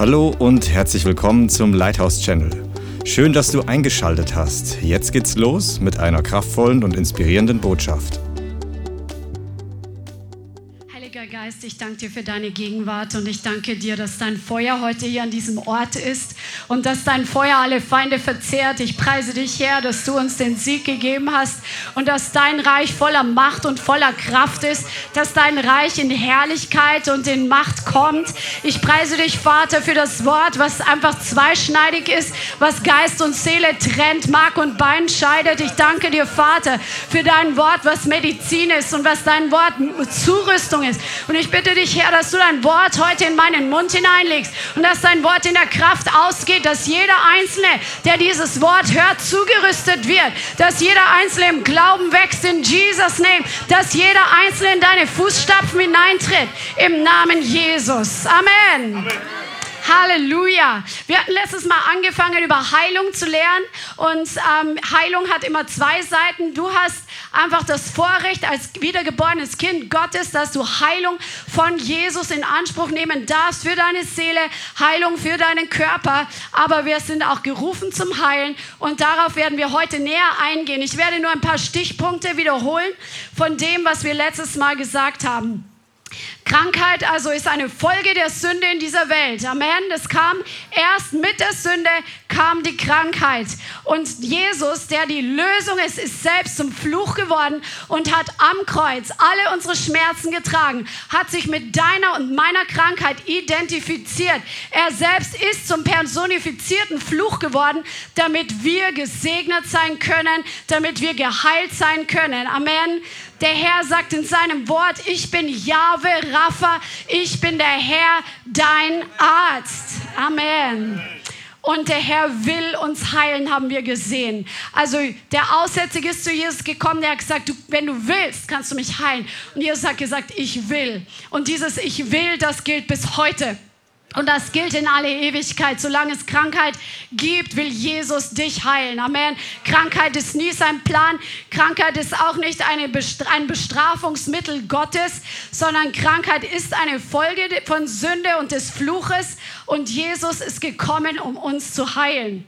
Hallo und herzlich willkommen zum Lighthouse Channel. Schön, dass du eingeschaltet hast. Jetzt geht's los mit einer kraftvollen und inspirierenden Botschaft. Geist, ich danke dir für deine Gegenwart und ich danke dir, dass dein Feuer heute hier an diesem Ort ist und dass dein Feuer alle Feinde verzehrt. Ich preise dich, Herr, dass du uns den Sieg gegeben hast und dass dein Reich voller Macht und voller Kraft ist, dass dein Reich in Herrlichkeit und in Macht kommt. Ich preise dich, Vater, für das Wort, was einfach zweischneidig ist, was Geist und Seele trennt, Mark und Bein scheidet. Ich danke dir, Vater, für dein Wort, was Medizin ist und was dein Wort Zurüstung ist. Und ich bitte dich, Herr, dass du dein Wort heute in meinen Mund hineinlegst und dass dein Wort in der Kraft ausgeht, dass jeder Einzelne, der dieses Wort hört, zugerüstet wird, dass jeder Einzelne im Glauben wächst in Jesus' Name, dass jeder Einzelne in deine Fußstapfen hineintritt, im Namen Jesus. Amen. Amen. Halleluja. Wir hatten letztes Mal angefangen, über Heilung zu lernen. Und ähm, Heilung hat immer zwei Seiten. Du hast einfach das Vorrecht als wiedergeborenes Kind Gottes, dass du Heilung von Jesus in Anspruch nehmen darfst für deine Seele, Heilung für deinen Körper. Aber wir sind auch gerufen zum Heilen. Und darauf werden wir heute näher eingehen. Ich werde nur ein paar Stichpunkte wiederholen von dem, was wir letztes Mal gesagt haben. Krankheit also ist eine Folge der Sünde in dieser Welt. Amen. Das kam erst mit der Sünde kam die Krankheit. Und Jesus, der die Lösung ist, ist selbst zum Fluch geworden und hat am Kreuz alle unsere Schmerzen getragen, hat sich mit deiner und meiner Krankheit identifiziert. Er selbst ist zum personifizierten Fluch geworden, damit wir gesegnet sein können, damit wir geheilt sein können. Amen. Der Herr sagt in seinem Wort, ich bin Jahwe Rapha, ich bin der Herr, dein Arzt. Amen. Und der Herr will uns heilen, haben wir gesehen. Also der Aussätzige ist zu Jesus gekommen, der hat gesagt, du, wenn du willst, kannst du mich heilen. Und Jesus hat gesagt, ich will. Und dieses Ich will, das gilt bis heute. Und das gilt in alle Ewigkeit. Solange es Krankheit gibt, will Jesus dich heilen. Amen. Krankheit ist nie sein Plan. Krankheit ist auch nicht Bestra ein Bestrafungsmittel Gottes, sondern Krankheit ist eine Folge von Sünde und des Fluches. Und Jesus ist gekommen, um uns zu heilen.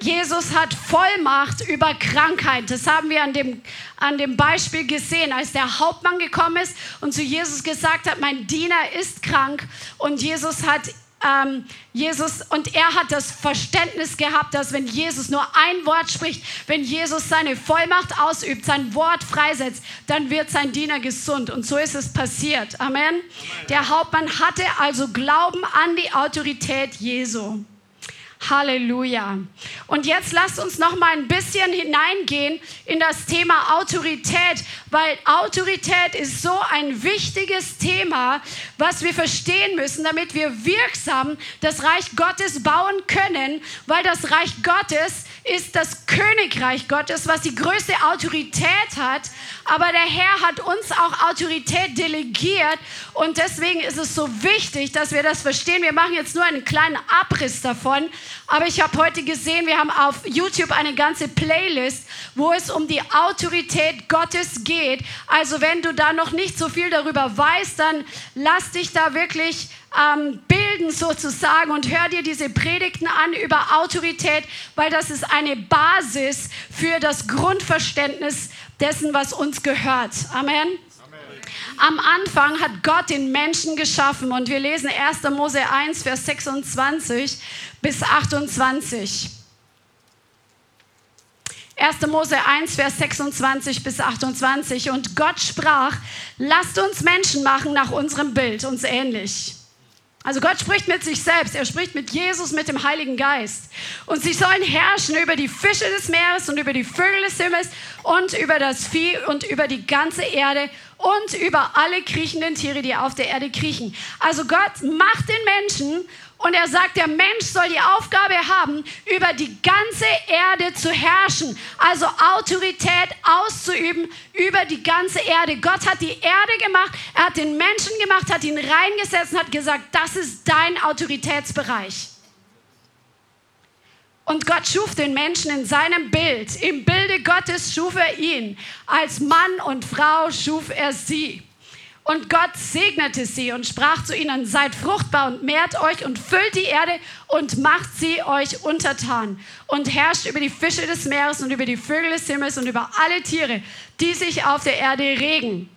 Jesus hat Vollmacht über Krankheit. Das haben wir an dem, an dem Beispiel gesehen, als der Hauptmann gekommen ist und zu Jesus gesagt hat, mein Diener ist krank. Und Jesus hat ähm, Jesus und er hat das Verständnis gehabt, dass wenn Jesus nur ein Wort spricht, wenn Jesus seine Vollmacht ausübt, sein Wort freisetzt, dann wird sein Diener gesund. Und so ist es passiert. Amen. Der Hauptmann hatte also Glauben an die Autorität Jesu. Halleluja. Und jetzt lasst uns noch mal ein bisschen hineingehen in das Thema Autorität, weil Autorität ist so ein wichtiges Thema, was wir verstehen müssen, damit wir wirksam das Reich Gottes bauen können, weil das Reich Gottes ist das Königreich Gottes, was die größte Autorität hat. Aber der Herr hat uns auch Autorität delegiert und deswegen ist es so wichtig, dass wir das verstehen. Wir machen jetzt nur einen kleinen Abriss davon, aber ich habe heute gesehen, wir haben auf YouTube eine ganze Playlist, wo es um die Autorität Gottes geht. Also wenn du da noch nicht so viel darüber weißt, dann lass dich da wirklich ähm, bilden sozusagen und hör dir diese Predigten an über Autorität, weil das ist eine Basis für das Grundverständnis dessen, was uns gehört. Amen. Am Anfang hat Gott den Menschen geschaffen und wir lesen 1. Mose 1, Vers 26 bis 28. 1. Mose 1, Vers 26 bis 28. Und Gott sprach, lasst uns Menschen machen nach unserem Bild, uns ähnlich. Also Gott spricht mit sich selbst, er spricht mit Jesus, mit dem Heiligen Geist. Und sie sollen herrschen über die Fische des Meeres und über die Vögel des Himmels und über das Vieh und über die ganze Erde und über alle kriechenden Tiere, die auf der Erde kriechen. Also Gott macht den Menschen und er sagt, der Mensch soll die Aufgabe haben, über die ganze Erde zu herrschen, also Autorität auszuüben über die ganze Erde. Gott hat die Erde gemacht, er hat den Menschen gemacht, hat ihn reingesetzt und hat gesagt, das ist dein Autoritätsbereich. Und Gott schuf den Menschen in seinem Bild. Im Bilde Gottes schuf er ihn. Als Mann und Frau schuf er sie. Und Gott segnete sie und sprach zu ihnen, seid fruchtbar und mehrt euch und füllt die Erde und macht sie euch untertan und herrscht über die Fische des Meeres und über die Vögel des Himmels und über alle Tiere, die sich auf der Erde regen.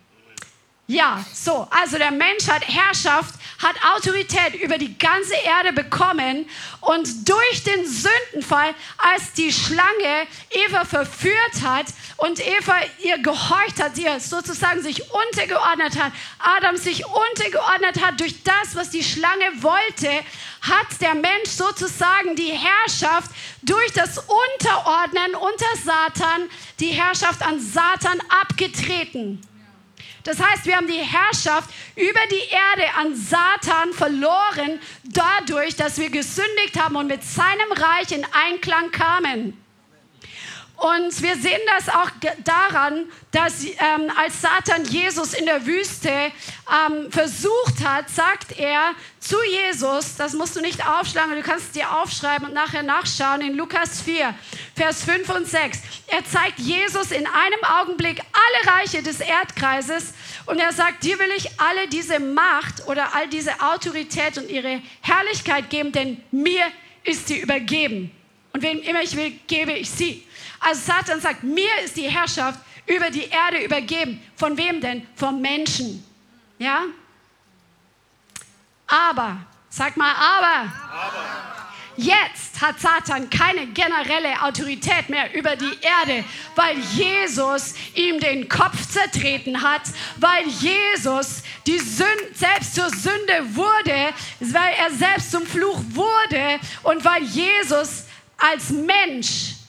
Ja, so, also der Mensch hat Herrschaft, hat Autorität über die ganze Erde bekommen und durch den Sündenfall, als die Schlange Eva verführt hat und Eva ihr gehorcht hat, ihr sozusagen sich untergeordnet hat, Adam sich untergeordnet hat durch das, was die Schlange wollte, hat der Mensch sozusagen die Herrschaft durch das Unterordnen unter Satan, die Herrschaft an Satan abgetreten. Das heißt, wir haben die Herrschaft über die Erde an Satan verloren, dadurch, dass wir gesündigt haben und mit seinem Reich in Einklang kamen. Und wir sehen das auch daran, dass ähm, als Satan Jesus in der Wüste ähm, versucht hat, sagt er zu Jesus, das musst du nicht aufschlagen, du kannst es dir aufschreiben und nachher nachschauen in Lukas 4, Vers 5 und 6. Er zeigt Jesus in einem Augenblick alle Reiche des Erdkreises und er sagt, dir will ich alle diese Macht oder all diese Autorität und ihre Herrlichkeit geben, denn mir ist sie übergeben. Und wem immer ich will, gebe ich sie. Also Satan sagt, mir ist die Herrschaft über die Erde übergeben. Von wem denn? Vom Menschen. Ja? Aber, sag mal, aber. aber. Jetzt hat Satan keine generelle Autorität mehr über die Erde, weil Jesus ihm den Kopf zertreten hat, weil Jesus die Sünde, selbst zur Sünde wurde, weil er selbst zum Fluch wurde und weil Jesus als Mensch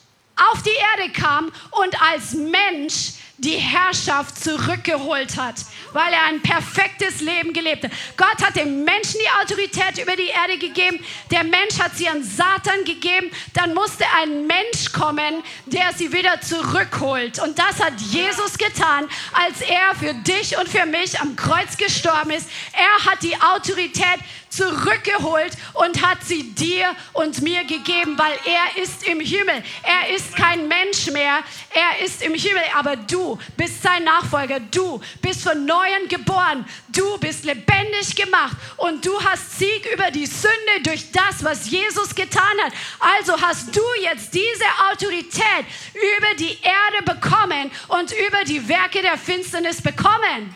auf die Erde kam und als Mensch die Herrschaft zurückgeholt hat, weil er ein perfektes Leben gelebt hat. Gott hat dem Menschen die Autorität über die Erde gegeben. Der Mensch hat sie an Satan gegeben. Dann musste ein Mensch kommen, der sie wieder zurückholt. Und das hat Jesus getan, als er für dich und für mich am Kreuz gestorben ist. Er hat die Autorität zurückgeholt und hat sie dir und mir gegeben, weil er ist im Himmel. Er ist kein Mensch mehr, er ist im Himmel, aber du bist sein Nachfolger. Du bist von neuem geboren. Du bist lebendig gemacht und du hast Sieg über die Sünde durch das, was Jesus getan hat. Also hast du jetzt diese Autorität über die Erde bekommen und über die Werke der Finsternis bekommen.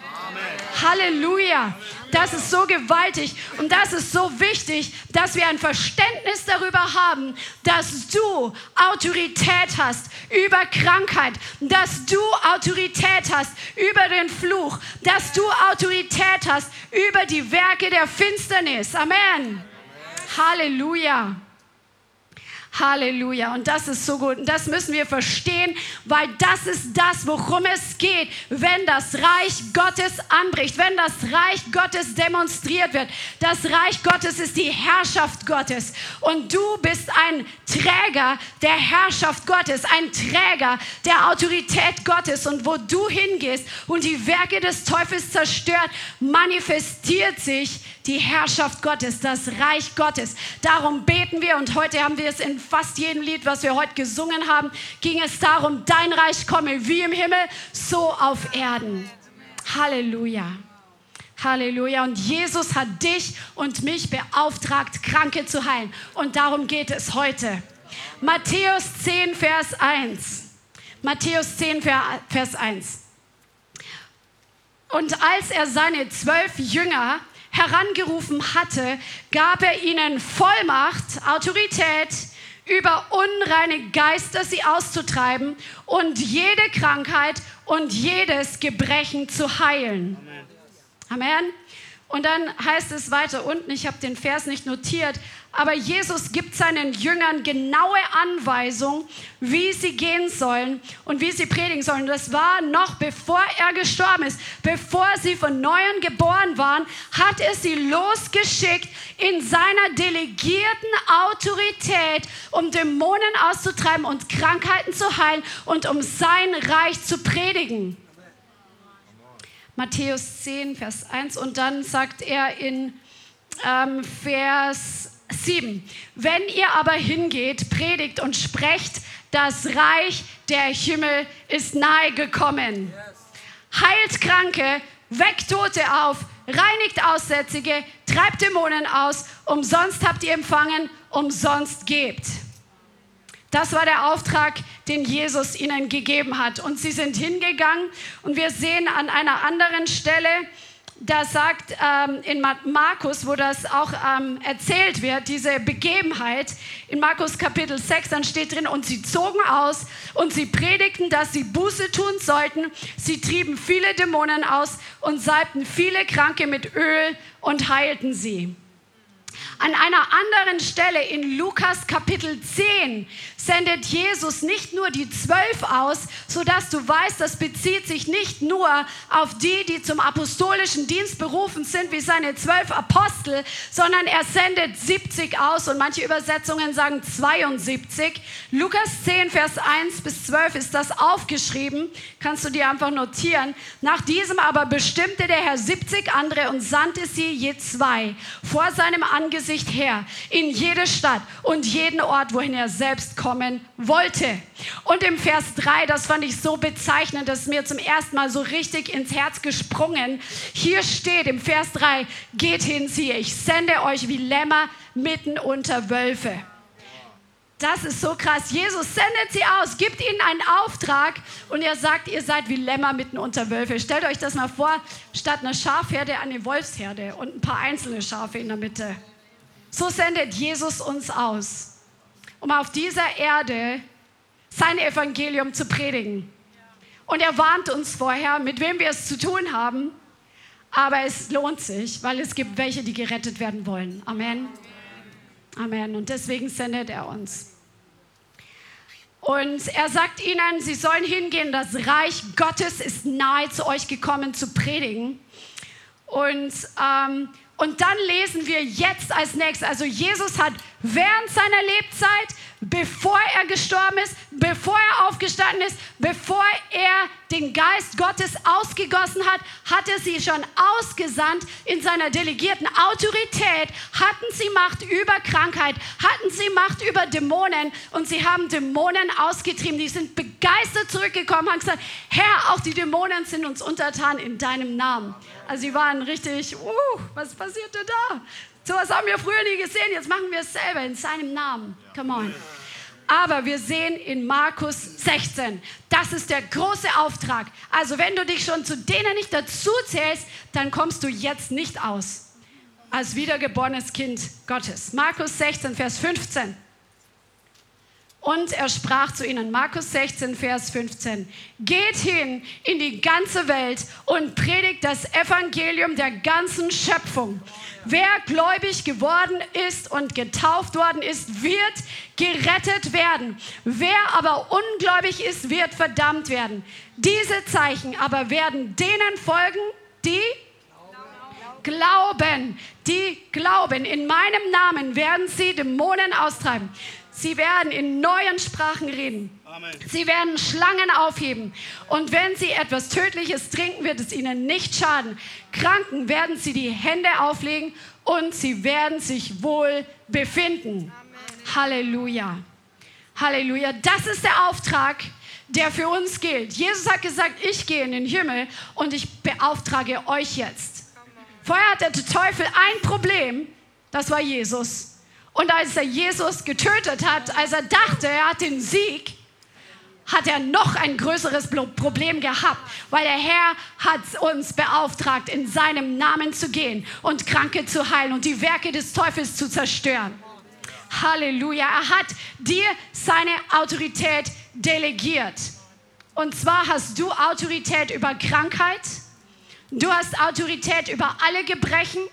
Halleluja. Das ist so gewaltig und das ist so wichtig, dass wir ein Verständnis darüber haben, dass du Autorität hast über Krankheit, dass du Autorität hast über den Fluch, dass du Autorität hast über die Werke der Finsternis. Amen. Amen. Halleluja. Halleluja. Und das ist so gut. Und das müssen wir verstehen, weil das ist das, worum es geht, wenn das Reich Gottes anbricht, wenn das Reich Gottes demonstriert wird. Das Reich Gottes ist die Herrschaft Gottes. Und du bist ein Träger der Herrschaft Gottes, ein Träger der Autorität Gottes. Und wo du hingehst und die Werke des Teufels zerstört, manifestiert sich die Herrschaft Gottes, das Reich Gottes. Darum beten wir und heute haben wir es in fast jedem Lied, was wir heute gesungen haben, ging es darum, dein Reich komme wie im Himmel, so auf Erden. Halleluja. Halleluja. Und Jesus hat dich und mich beauftragt, Kranke zu heilen. Und darum geht es heute. Matthäus 10, Vers 1. Matthäus 10, Vers 1. Und als er seine zwölf Jünger herangerufen hatte, gab er ihnen Vollmacht, Autorität über unreine Geister sie auszutreiben und jede Krankheit und jedes Gebrechen zu heilen. Amen. Amen. Und dann heißt es weiter unten, ich habe den Vers nicht notiert, aber Jesus gibt seinen Jüngern genaue Anweisungen, wie sie gehen sollen und wie sie predigen sollen. Das war noch bevor er gestorben ist, bevor sie von neuem geboren waren, hat er sie losgeschickt in seiner delegierten Autorität, um Dämonen auszutreiben und Krankheiten zu heilen und um sein Reich zu predigen. Matthäus 10, Vers 1 und dann sagt er in ähm, Vers 7. Wenn ihr aber hingeht, predigt und sprecht, das Reich der Himmel ist nahe gekommen. Heilt Kranke, weckt Tote auf, reinigt Aussätzige, treibt Dämonen aus, umsonst habt ihr empfangen, umsonst gebt. Das war der Auftrag, den Jesus ihnen gegeben hat. Und sie sind hingegangen und wir sehen an einer anderen Stelle, da sagt ähm, in Markus, wo das auch ähm, erzählt wird, diese Begebenheit, in Markus Kapitel 6, dann steht drin, und sie zogen aus und sie predigten, dass sie Buße tun sollten. Sie trieben viele Dämonen aus und salbten viele Kranke mit Öl und heilten sie. An einer anderen Stelle in Lukas Kapitel 10 sendet Jesus nicht nur die zwölf aus, sodass du weißt, das bezieht sich nicht nur auf die, die zum apostolischen Dienst berufen sind, wie seine zwölf Apostel, sondern er sendet 70 aus und manche Übersetzungen sagen 72. Lukas 10, Vers 1 bis 12 ist das aufgeschrieben, kannst du dir einfach notieren. Nach diesem aber bestimmte der Herr 70 andere und sandte sie je zwei vor seinem Angesicht her in jede Stadt und jeden Ort, wohin er selbst kommen wollte. Und im Vers 3, das fand ich so bezeichnend, das ist mir zum ersten Mal so richtig ins Herz gesprungen. Hier steht im Vers 3, geht hin, siehe, ich sende euch wie Lämmer mitten unter Wölfe. Das ist so krass. Jesus sendet sie aus, gibt ihnen einen Auftrag und er sagt, ihr seid wie Lämmer mitten unter Wölfe. Stellt euch das mal vor, statt einer Schafherde eine Wolfsherde und ein paar einzelne Schafe in der Mitte. So sendet Jesus uns aus, um auf dieser Erde sein Evangelium zu predigen. Und er warnt uns vorher, mit wem wir es zu tun haben. Aber es lohnt sich, weil es gibt welche, die gerettet werden wollen. Amen. Amen. Und deswegen sendet er uns. Und er sagt ihnen, sie sollen hingehen, das Reich Gottes ist nahe zu euch gekommen zu predigen. Und, ähm, und dann lesen wir jetzt als nächstes, also Jesus hat während seiner Lebzeit bevor er gestorben ist, bevor er aufgestanden ist, bevor er den Geist Gottes ausgegossen hat, hat er sie schon ausgesandt in seiner delegierten Autorität, hatten sie Macht über Krankheit, hatten sie Macht über Dämonen und sie haben Dämonen ausgetrieben. Die sind begeistert zurückgekommen, haben gesagt, Herr, auch die Dämonen sind uns untertan in deinem Namen. Also sie waren richtig, uh, was passierte da? So was haben wir früher nie gesehen, jetzt machen wir es selber in seinem Namen. Come on. Aber wir sehen in Markus 16, das ist der große Auftrag. Also wenn du dich schon zu denen nicht dazu zählst, dann kommst du jetzt nicht aus als wiedergeborenes Kind Gottes. Markus 16, Vers 15. Und er sprach zu ihnen, Markus 16, Vers 15, geht hin in die ganze Welt und predigt das Evangelium der ganzen Schöpfung. Wer gläubig geworden ist und getauft worden ist, wird gerettet werden. Wer aber ungläubig ist, wird verdammt werden. Diese Zeichen aber werden denen folgen, die glauben, die glauben. In meinem Namen werden sie Dämonen austreiben. Sie werden in neuen Sprachen reden. Amen. Sie werden Schlangen aufheben. Und wenn sie etwas Tödliches trinken, wird es ihnen nicht schaden. Kranken werden sie die Hände auflegen und sie werden sich wohl befinden. Amen. Halleluja. Halleluja. Das ist der Auftrag, der für uns gilt. Jesus hat gesagt, ich gehe in den Himmel und ich beauftrage euch jetzt. Vorher hat der Teufel ein Problem, das war Jesus. Und als er Jesus getötet hat, als er dachte, er hat den Sieg, hat er noch ein größeres Problem gehabt, weil der Herr hat uns beauftragt, in seinem Namen zu gehen und Kranke zu heilen und die Werke des Teufels zu zerstören. Halleluja. Er hat dir seine Autorität delegiert. Und zwar hast du Autorität über Krankheit, du hast Autorität über alle Gebrechen,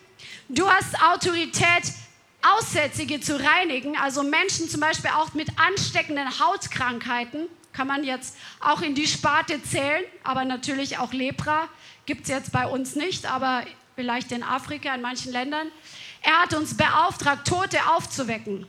du hast Autorität über Aussätzige zu reinigen, also Menschen zum Beispiel auch mit ansteckenden Hautkrankheiten, kann man jetzt auch in die Sparte zählen, aber natürlich auch Lepra gibt es jetzt bei uns nicht, aber vielleicht in Afrika, in manchen Ländern. Er hat uns beauftragt, Tote aufzuwecken.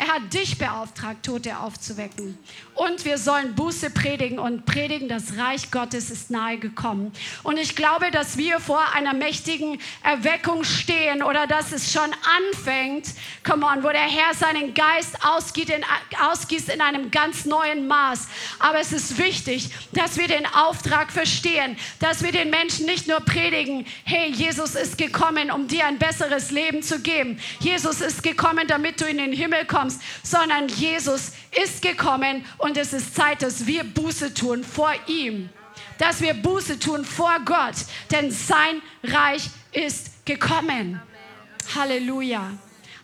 Er hat dich beauftragt, Tote aufzuwecken. Und wir sollen Buße predigen und predigen, das Reich Gottes ist nahe gekommen. Und ich glaube, dass wir vor einer mächtigen Erweckung stehen oder dass es schon anfängt, come on, wo der Herr seinen Geist ausgießt in, ausgießt in einem ganz neuen Maß. Aber es ist wichtig, dass wir den Auftrag verstehen, dass wir den Menschen nicht nur predigen, hey, Jesus ist gekommen, um dir ein besseres Leben zu geben. Jesus ist gekommen, damit du in den Himmel kommst kommst, sondern Jesus ist gekommen und es ist Zeit, dass wir Buße tun vor ihm. Dass wir Buße tun vor Gott, denn sein Reich ist gekommen. Halleluja.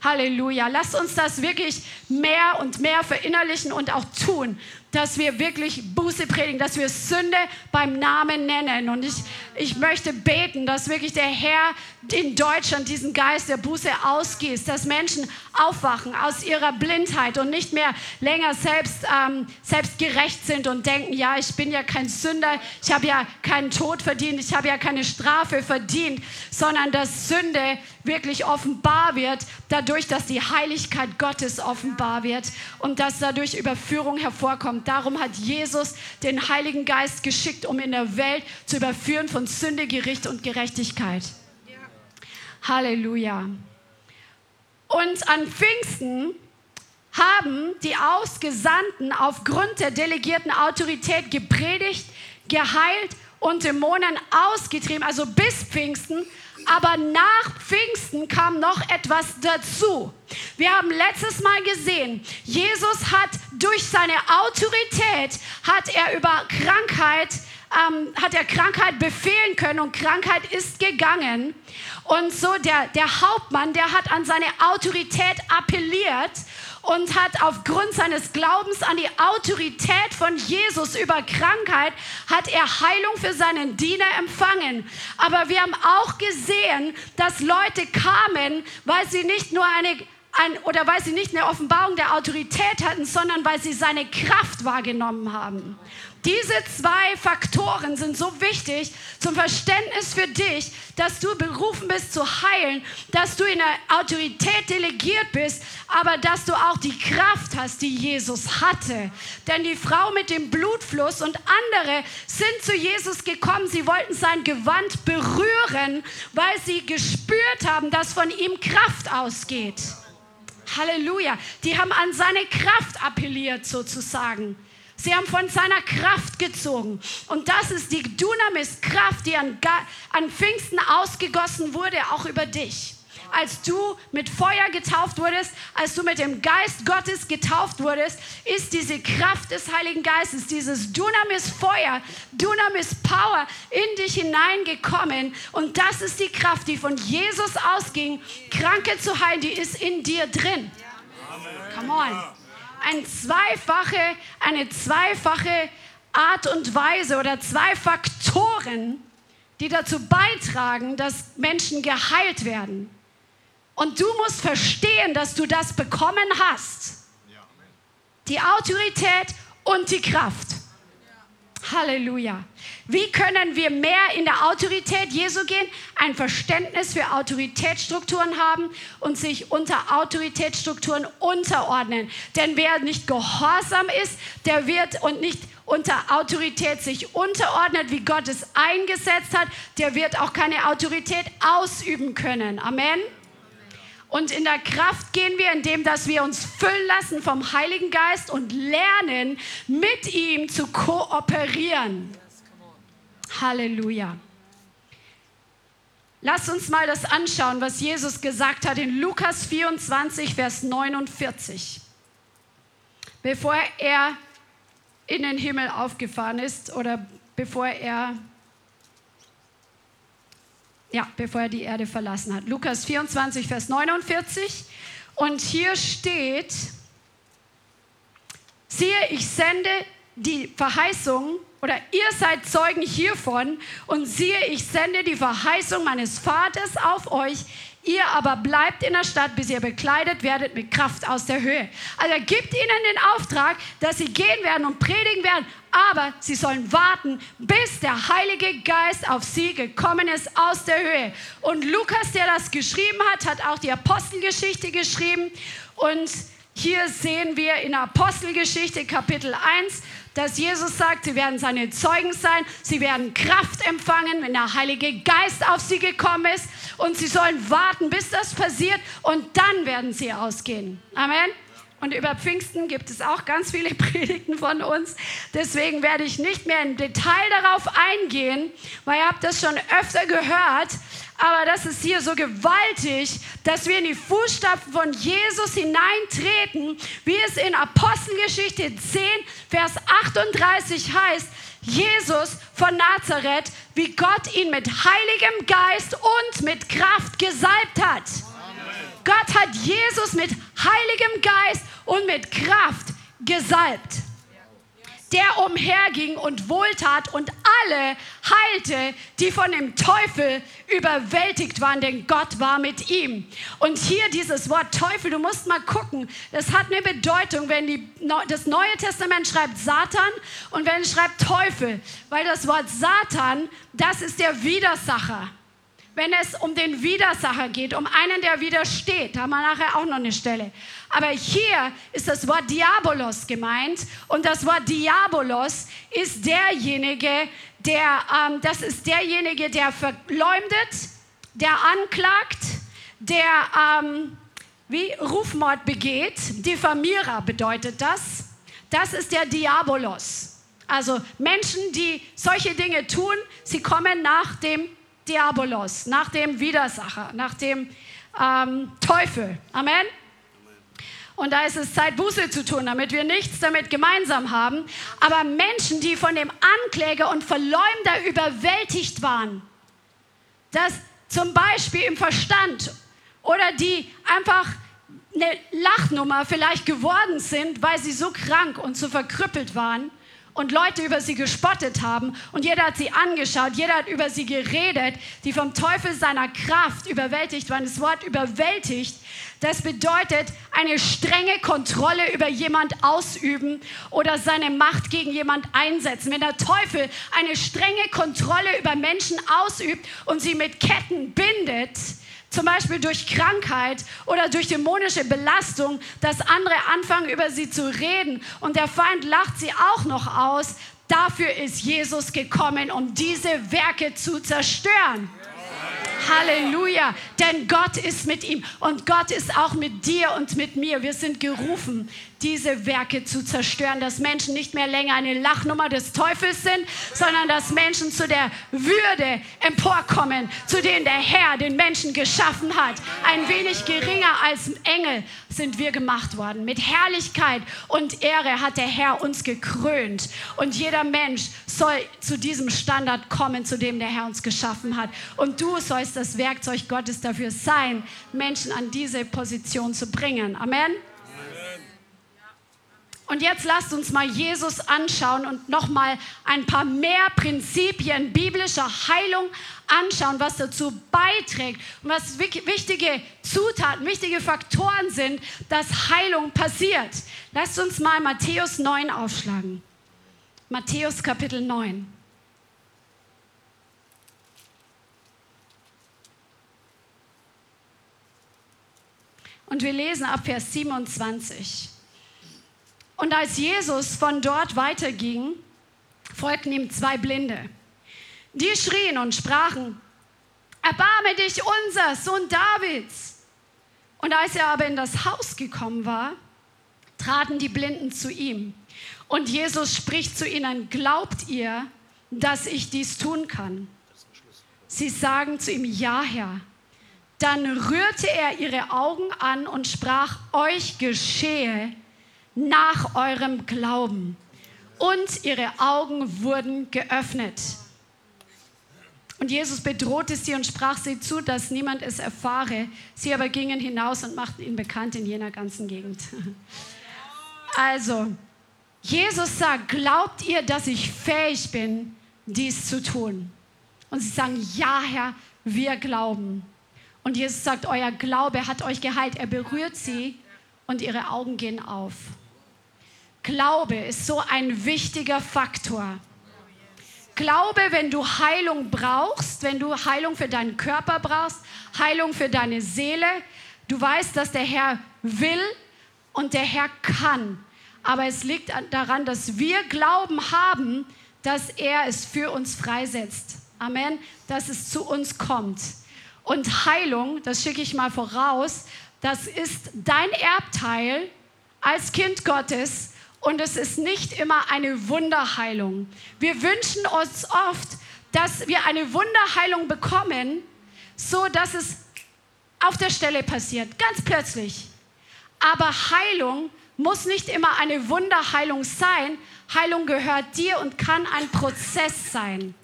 Halleluja. Lass uns das wirklich mehr und mehr verinnerlichen und auch tun, dass wir wirklich Buße predigen, dass wir Sünde beim Namen nennen. Und ich, ich möchte beten, dass wirklich der Herr in Deutschland diesen Geist der Buße ausgießt, dass Menschen aufwachen aus ihrer Blindheit und nicht mehr länger selbst, ähm, selbst gerecht sind und denken, ja, ich bin ja kein Sünder, ich habe ja keinen Tod verdient, ich habe ja keine Strafe verdient, sondern dass Sünde wirklich offenbar wird, dadurch, dass die Heiligkeit Gottes offenbar wird und dass dadurch Überführung hervorkommt. Darum hat Jesus den Heiligen Geist geschickt, um in der Welt zu überführen von Sünde, Gericht und Gerechtigkeit. Halleluja. Und an Pfingsten haben die Ausgesandten aufgrund der delegierten Autorität gepredigt, geheilt und Dämonen ausgetrieben, also bis Pfingsten. Aber nach Pfingsten kam noch etwas dazu. Wir haben letztes Mal gesehen, Jesus hat durch seine Autorität, hat er über Krankheit, ähm, hat er Krankheit befehlen können und Krankheit ist gegangen. Und so der, der Hauptmann, der hat an seine Autorität appelliert und hat aufgrund seines Glaubens an die Autorität von Jesus über Krankheit, hat er Heilung für seinen Diener empfangen. Aber wir haben auch gesehen, dass Leute kamen, weil sie nicht nur eine ein, oder weil sie nicht eine Offenbarung der Autorität hatten, sondern weil sie seine Kraft wahrgenommen haben. Diese zwei Faktoren sind so wichtig zum Verständnis für dich, dass du berufen bist zu heilen, dass du in der Autorität delegiert bist, aber dass du auch die Kraft hast, die Jesus hatte. Denn die Frau mit dem Blutfluss und andere sind zu Jesus gekommen. Sie wollten sein Gewand berühren, weil sie gespürt haben, dass von ihm Kraft ausgeht. Halleluja. Die haben an seine Kraft appelliert sozusagen. Sie haben von seiner Kraft gezogen. Und das ist die Dunamis-Kraft, die an, an Pfingsten ausgegossen wurde, auch über dich. Als du mit Feuer getauft wurdest, als du mit dem Geist Gottes getauft wurdest, ist diese Kraft des Heiligen Geistes, dieses Dunamis-Feuer, Dunamis-Power in dich hineingekommen. Und das ist die Kraft, die von Jesus ausging, Kranke zu heilen, die ist in dir drin. Come on ein zweifache, eine zweifache Art und Weise oder zwei Faktoren, die dazu beitragen, dass Menschen geheilt werden. Und du musst verstehen, dass du das bekommen hast. Die Autorität und die Kraft. Halleluja. Wie können wir mehr in der Autorität Jesu gehen? Ein Verständnis für Autoritätsstrukturen haben und sich unter Autoritätsstrukturen unterordnen. Denn wer nicht gehorsam ist, der wird und nicht unter Autorität sich unterordnet, wie Gott es eingesetzt hat, der wird auch keine Autorität ausüben können. Amen. Und in der Kraft gehen wir, indem dass wir uns füllen lassen vom Heiligen Geist und lernen, mit ihm zu kooperieren. Halleluja. Lass uns mal das anschauen, was Jesus gesagt hat in Lukas 24, Vers 49. Bevor er in den Himmel aufgefahren ist oder bevor er ja, bevor er die Erde verlassen hat. Lukas 24, Vers 49. Und hier steht, siehe, ich sende die Verheißung oder ihr seid Zeugen hiervon und siehe, ich sende die Verheißung meines Vaters auf euch. Ihr aber bleibt in der Stadt, bis ihr bekleidet werdet mit Kraft aus der Höhe. Also er gibt ihnen den Auftrag, dass sie gehen werden und predigen werden, aber sie sollen warten, bis der Heilige Geist auf sie gekommen ist aus der Höhe. Und Lukas, der das geschrieben hat, hat auch die Apostelgeschichte geschrieben und Hier sehen wir in Apostelgeschichte Kapitel 1, dass Jesus sagt, sie werden seine Zeugen sein, sie werden Kraft empfangen, wenn der Heilige Geist auf sie gekommen ist und sie sollen warten, bis das passiert und dann werden sie ausgehen. Amen. Und über Pfingsten gibt es auch ganz viele Predigten von uns. Deswegen werde ich nicht mehr im Detail darauf eingehen, weil ihr habt das schon öfter gehört. Aber das ist hier so gewaltig, dass wir in die Fußstapfen von Jesus hineintreten, wie es in Apostelgeschichte 10, Vers 38 heißt. Jesus von Nazareth, wie Gott ihn mit heiligem Geist und mit Kraft gesalbt hat. Gott hat Jesus mit heiligem Geist und mit Kraft gesalbt der umherging und wohltat und alle heilte, die von dem Teufel überwältigt waren, denn Gott war mit ihm. Und hier dieses Wort Teufel, du musst mal gucken, das hat eine Bedeutung, wenn die, das Neue Testament schreibt Satan und wenn es schreibt Teufel, weil das Wort Satan, das ist der Widersacher wenn es um den Widersacher geht, um einen, der widersteht. Haben wir nachher auch noch eine Stelle. Aber hier ist das Wort Diabolos gemeint. Und das Wort Diabolos ist derjenige, der, ähm, das ist derjenige, der verleumdet, der anklagt, der ähm, wie Rufmord begeht. Diffamierer bedeutet das. Das ist der Diabolos. Also Menschen, die solche Dinge tun, sie kommen nach dem Diabolos, nach dem Widersacher, nach dem ähm, Teufel. Amen. Und da ist es Zeit, Buße zu tun, damit wir nichts damit gemeinsam haben. Aber Menschen, die von dem Ankläger und Verleumder überwältigt waren, dass zum Beispiel im Verstand oder die einfach eine Lachnummer vielleicht geworden sind, weil sie so krank und so verkrüppelt waren, und Leute über sie gespottet haben und jeder hat sie angeschaut, jeder hat über sie geredet, die vom Teufel seiner Kraft überwältigt waren. Das Wort überwältigt, das bedeutet eine strenge Kontrolle über jemand ausüben oder seine Macht gegen jemand einsetzen. Wenn der Teufel eine strenge Kontrolle über Menschen ausübt und sie mit Ketten bindet, zum Beispiel durch Krankheit oder durch dämonische Belastung, dass andere anfangen, über sie zu reden und der Feind lacht sie auch noch aus. Dafür ist Jesus gekommen, um diese Werke zu zerstören. Halleluja, denn Gott ist mit ihm und Gott ist auch mit dir und mit mir. Wir sind gerufen, diese Werke zu zerstören, dass Menschen nicht mehr länger eine Lachnummer des Teufels sind, sondern dass Menschen zu der Würde emporkommen, zu denen der Herr den Menschen geschaffen hat. Ein wenig geringer als Engel sind wir gemacht worden. Mit Herrlichkeit und Ehre hat der Herr uns gekrönt. Und jeder Mensch soll zu diesem Standard kommen, zu dem der Herr uns geschaffen hat. Und du sollst das Werkzeug Gottes dafür sein, Menschen an diese Position zu bringen. Amen. Und jetzt lasst uns mal Jesus anschauen und nochmal ein paar mehr Prinzipien biblischer Heilung anschauen, was dazu beiträgt und was wichtige Zutaten, wichtige Faktoren sind, dass Heilung passiert. Lasst uns mal Matthäus 9 aufschlagen. Matthäus Kapitel 9. Und wir lesen ab Vers 27. Und als Jesus von dort weiterging, folgten ihm zwei Blinde. Die schrien und sprachen, Erbarme dich unser, Sohn Davids. Und als er aber in das Haus gekommen war, traten die Blinden zu ihm. Und Jesus spricht zu ihnen, glaubt ihr, dass ich dies tun kann? Sie sagen zu ihm, ja, Herr. Dann rührte er ihre Augen an und sprach, euch geschehe nach eurem Glauben. Und ihre Augen wurden geöffnet. Und Jesus bedrohte sie und sprach sie zu, dass niemand es erfahre. Sie aber gingen hinaus und machten ihn bekannt in jener ganzen Gegend. Also, Jesus sagt, glaubt ihr, dass ich fähig bin, dies zu tun? Und sie sagen, ja, Herr, wir glauben. Und Jesus sagt, euer Glaube hat euch geheilt. Er berührt sie und ihre Augen gehen auf. Glaube ist so ein wichtiger Faktor. Glaube, wenn du Heilung brauchst, wenn du Heilung für deinen Körper brauchst, Heilung für deine Seele, du weißt, dass der Herr will und der Herr kann. Aber es liegt daran, dass wir Glauben haben, dass er es für uns freisetzt. Amen. Dass es zu uns kommt. Und Heilung, das schicke ich mal voraus, das ist dein Erbteil als Kind Gottes und es ist nicht immer eine Wunderheilung. Wir wünschen uns oft, dass wir eine Wunderheilung bekommen, so dass es auf der Stelle passiert, ganz plötzlich. Aber Heilung muss nicht immer eine Wunderheilung sein. Heilung gehört dir und kann ein Prozess sein.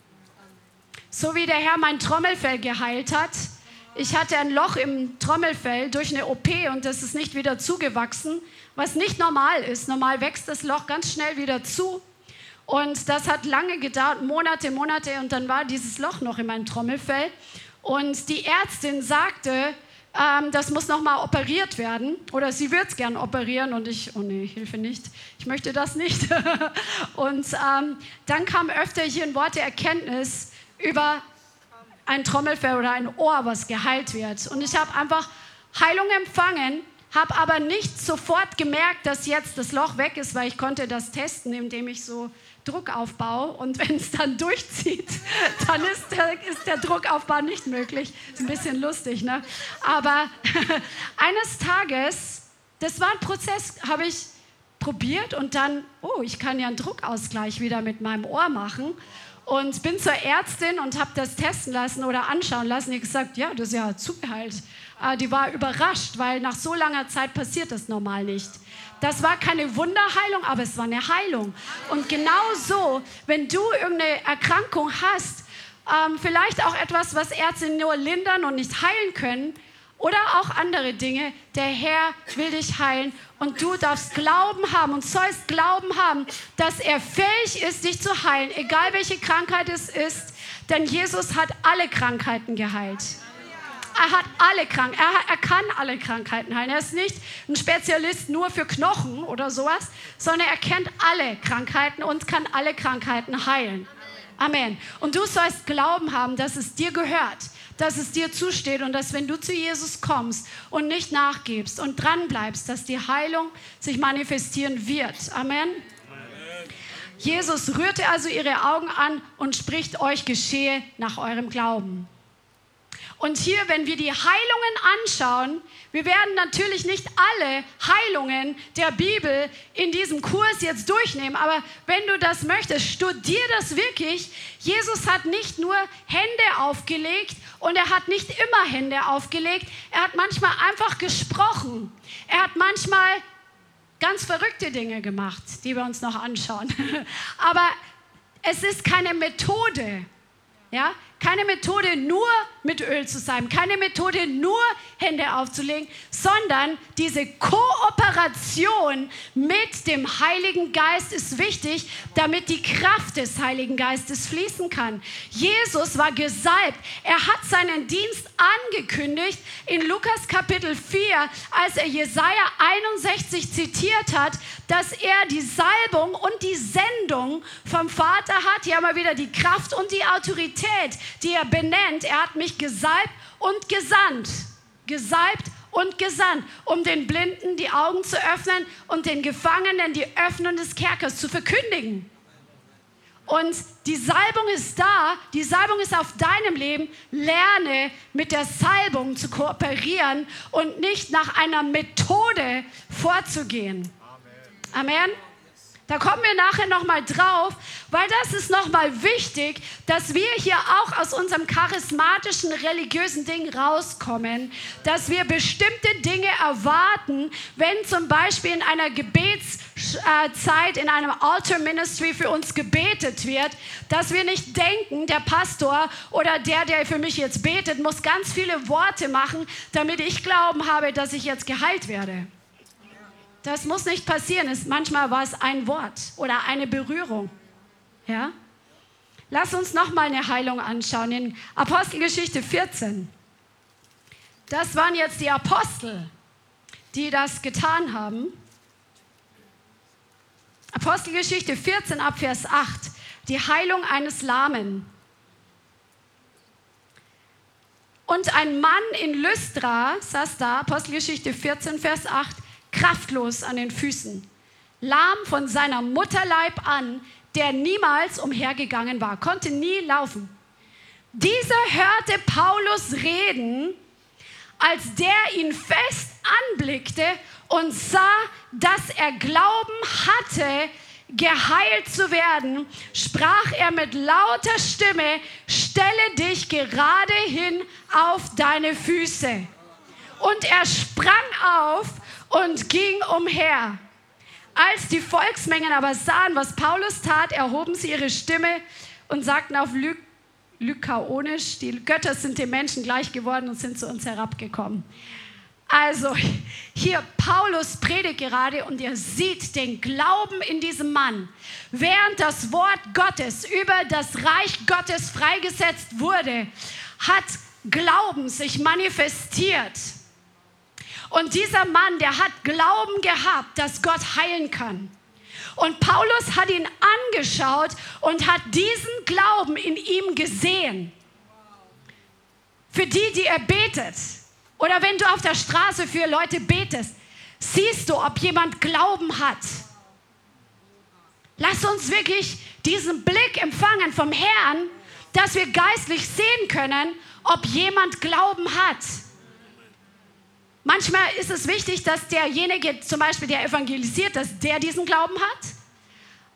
So wie der Herr mein Trommelfell geheilt hat. Ich hatte ein Loch im Trommelfell durch eine OP und das ist nicht wieder zugewachsen, was nicht normal ist. Normal wächst das Loch ganz schnell wieder zu. Und das hat lange gedauert, Monate, Monate, und dann war dieses Loch noch in meinem Trommelfell. Und die Ärztin sagte, ähm, das muss nochmal operiert werden oder sie wird es gern operieren und ich, oh nee, Hilfe nicht, ich möchte das nicht. und ähm, dann kam öfter hier ein Wort der Erkenntnis über ein Trommelfell oder ein Ohr, was geheilt wird. Und ich habe einfach Heilung empfangen, habe aber nicht sofort gemerkt, dass jetzt das Loch weg ist, weil ich konnte das testen, indem ich so Druckaufbau und wenn es dann durchzieht, dann ist der, ist der Druckaufbau nicht möglich. Ist ein bisschen lustig, ne? Aber eines Tages, das war ein Prozess, habe ich probiert und dann, oh, ich kann ja einen Druckausgleich wieder mit meinem Ohr machen und bin zur Ärztin und habe das testen lassen oder anschauen lassen. Die gesagt, ja, das ist ja zugeheilt. Äh, die war überrascht, weil nach so langer Zeit passiert das normal nicht. Das war keine Wunderheilung, aber es war eine Heilung. Und genau so, wenn du irgendeine Erkrankung hast, ähm, vielleicht auch etwas, was Ärzte nur lindern und nicht heilen können, oder auch andere Dinge, der Herr will dich heilen und du darfst Glauben haben und sollst Glauben haben, dass er fähig ist, dich zu heilen, egal welche Krankheit es ist, denn Jesus hat alle Krankheiten geheilt. Er hat alle Krankheiten, er, er, kann alle Krankheiten heilen. Er ist nicht ein Spezialist nur für Knochen oder sowas, sondern er kennt alle Krankheiten und kann alle Krankheiten heilen. Amen. Und du sollst Glauben haben, dass es dir gehört, dass es dir zusteht und dass wenn du zu Jesus kommst und nicht nachgibst und dran bleibst, dass die Heilung sich manifestieren wird. Amen. Jesus rührte also ihre Augen an und spricht euch geschehe nach eurem Glauben. Und hier, wenn wir die Heilungen anschauen, wir werden natürlich nicht alle Heilungen der Bibel in diesem Kurs jetzt durchnehmen, aber wenn du das möchtest, studier das wirklich. Jesus hat nicht nur Hände aufgelegt und er hat nicht immer Hände aufgelegt, er hat manchmal einfach gesprochen. Er hat manchmal ganz verrückte Dinge gemacht, die wir uns noch anschauen. aber es ist keine Methode. Ja? Keine Methode, nur mit Öl zu sein, keine Methode, nur Hände aufzulegen, sondern diese Kooperation mit dem Heiligen Geist ist wichtig, damit die Kraft des Heiligen Geistes fließen kann. Jesus war gesalbt. Er hat seinen Dienst angekündigt in Lukas Kapitel 4, als er Jesaja 61 zitiert hat, dass er die Salbung und die Sendung vom Vater hat. Hier haben wir wieder die Kraft und die Autorität die er benennt. Er hat mich gesalbt und gesandt. Gesalbt und gesandt, um den Blinden die Augen zu öffnen und den Gefangenen die Öffnung des Kerkers zu verkündigen. Und die Salbung ist da, die Salbung ist auf deinem Leben. Lerne mit der Salbung zu kooperieren und nicht nach einer Methode vorzugehen. Amen. Amen. Da kommen wir nachher nochmal drauf, weil das ist nochmal wichtig, dass wir hier auch aus unserem charismatischen, religiösen Ding rauskommen, dass wir bestimmte Dinge erwarten, wenn zum Beispiel in einer Gebetszeit, in einem Altar Ministry für uns gebetet wird, dass wir nicht denken, der Pastor oder der, der für mich jetzt betet, muss ganz viele Worte machen, damit ich Glauben habe, dass ich jetzt geheilt werde. Das muss nicht passieren. Es, manchmal war es ein Wort oder eine Berührung. Ja? Lass uns noch mal eine Heilung anschauen in Apostelgeschichte 14. Das waren jetzt die Apostel, die das getan haben. Apostelgeschichte 14 ab Vers 8. Die Heilung eines Lahmen. Und ein Mann in Lystra saß da, Apostelgeschichte 14, Vers 8, kraftlos an den Füßen, lahm von seiner Mutterleib an, der niemals umhergegangen war, konnte nie laufen. Dieser hörte Paulus reden, als der ihn fest anblickte und sah, dass er Glauben hatte, geheilt zu werden, sprach er mit lauter Stimme, stelle dich gerade hin auf deine Füße. Und er sprang auf und ging umher. Als die Volksmengen aber sahen, was Paulus tat, erhoben sie ihre Stimme und sagten auf Ly Lykaonisch, die Götter sind den Menschen gleich geworden und sind zu uns herabgekommen. Also hier Paulus predigt gerade und ihr seht den Glauben in diesem Mann. Während das Wort Gottes über das Reich Gottes freigesetzt wurde, hat Glauben sich manifestiert. Und dieser Mann, der hat Glauben gehabt, dass Gott heilen kann. Und Paulus hat ihn angeschaut und hat diesen Glauben in ihm gesehen. Für die, die er betet. Oder wenn du auf der Straße für Leute betest, siehst du, ob jemand Glauben hat. Lass uns wirklich diesen Blick empfangen vom Herrn, dass wir geistlich sehen können, ob jemand Glauben hat. Manchmal ist es wichtig, dass derjenige, zum Beispiel der evangelisiert, dass der diesen Glauben hat.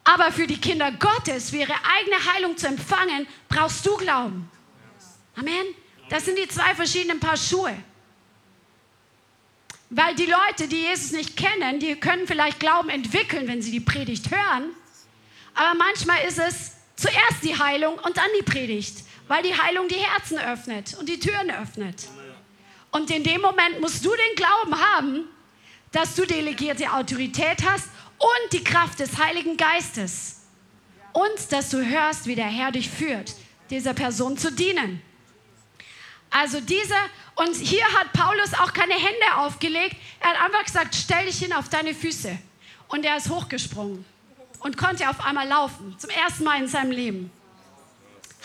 Aber für die Kinder Gottes, für ihre eigene Heilung zu empfangen, brauchst du Glauben. Amen. Das sind die zwei verschiedenen Paar Schuhe. Weil die Leute, die Jesus nicht kennen, die können vielleicht Glauben entwickeln, wenn sie die Predigt hören. Aber manchmal ist es zuerst die Heilung und dann die Predigt, weil die Heilung die Herzen öffnet und die Türen öffnet. Und in dem Moment musst du den Glauben haben, dass du delegierte Autorität hast und die Kraft des Heiligen Geistes. Und dass du hörst, wie der Herr dich führt, dieser Person zu dienen. Also dieser, und hier hat Paulus auch keine Hände aufgelegt. Er hat einfach gesagt, stell dich hin auf deine Füße. Und er ist hochgesprungen und konnte auf einmal laufen. Zum ersten Mal in seinem Leben.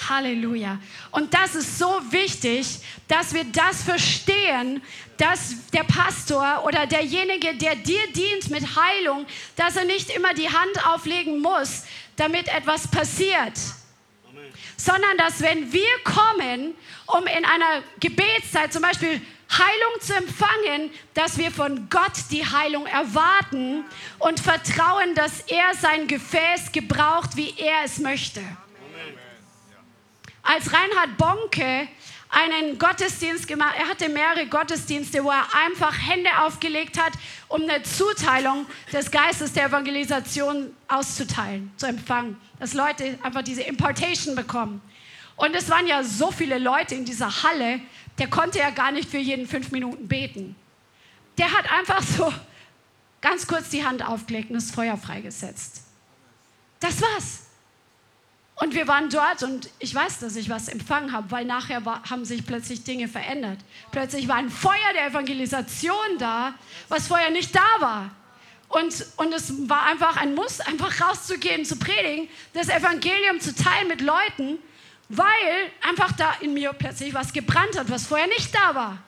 Halleluja. Und das ist so wichtig, dass wir das verstehen, dass der Pastor oder derjenige, der dir dient mit Heilung, dass er nicht immer die Hand auflegen muss, damit etwas passiert sondern dass wenn wir kommen, um in einer Gebetszeit zum Beispiel Heilung zu empfangen, dass wir von Gott die Heilung erwarten und vertrauen, dass er sein Gefäß gebraucht, wie er es möchte. Als Reinhard Bonke einen Gottesdienst gemacht. Er hatte mehrere Gottesdienste, wo er einfach Hände aufgelegt hat, um eine Zuteilung des Geistes der Evangelisation auszuteilen, zu empfangen. Dass Leute einfach diese Impartation bekommen. Und es waren ja so viele Leute in dieser Halle, der konnte ja gar nicht für jeden fünf Minuten beten. Der hat einfach so ganz kurz die Hand aufgelegt und das Feuer freigesetzt. Das war's. Und wir waren dort und ich weiß, dass ich was empfangen habe, weil nachher war, haben sich plötzlich Dinge verändert. Plötzlich war ein Feuer der Evangelisation da, was vorher nicht da war. Und, und es war einfach ein Muss, einfach rauszugehen, zu predigen, das Evangelium zu teilen mit Leuten, weil einfach da in mir plötzlich was gebrannt hat, was vorher nicht da war.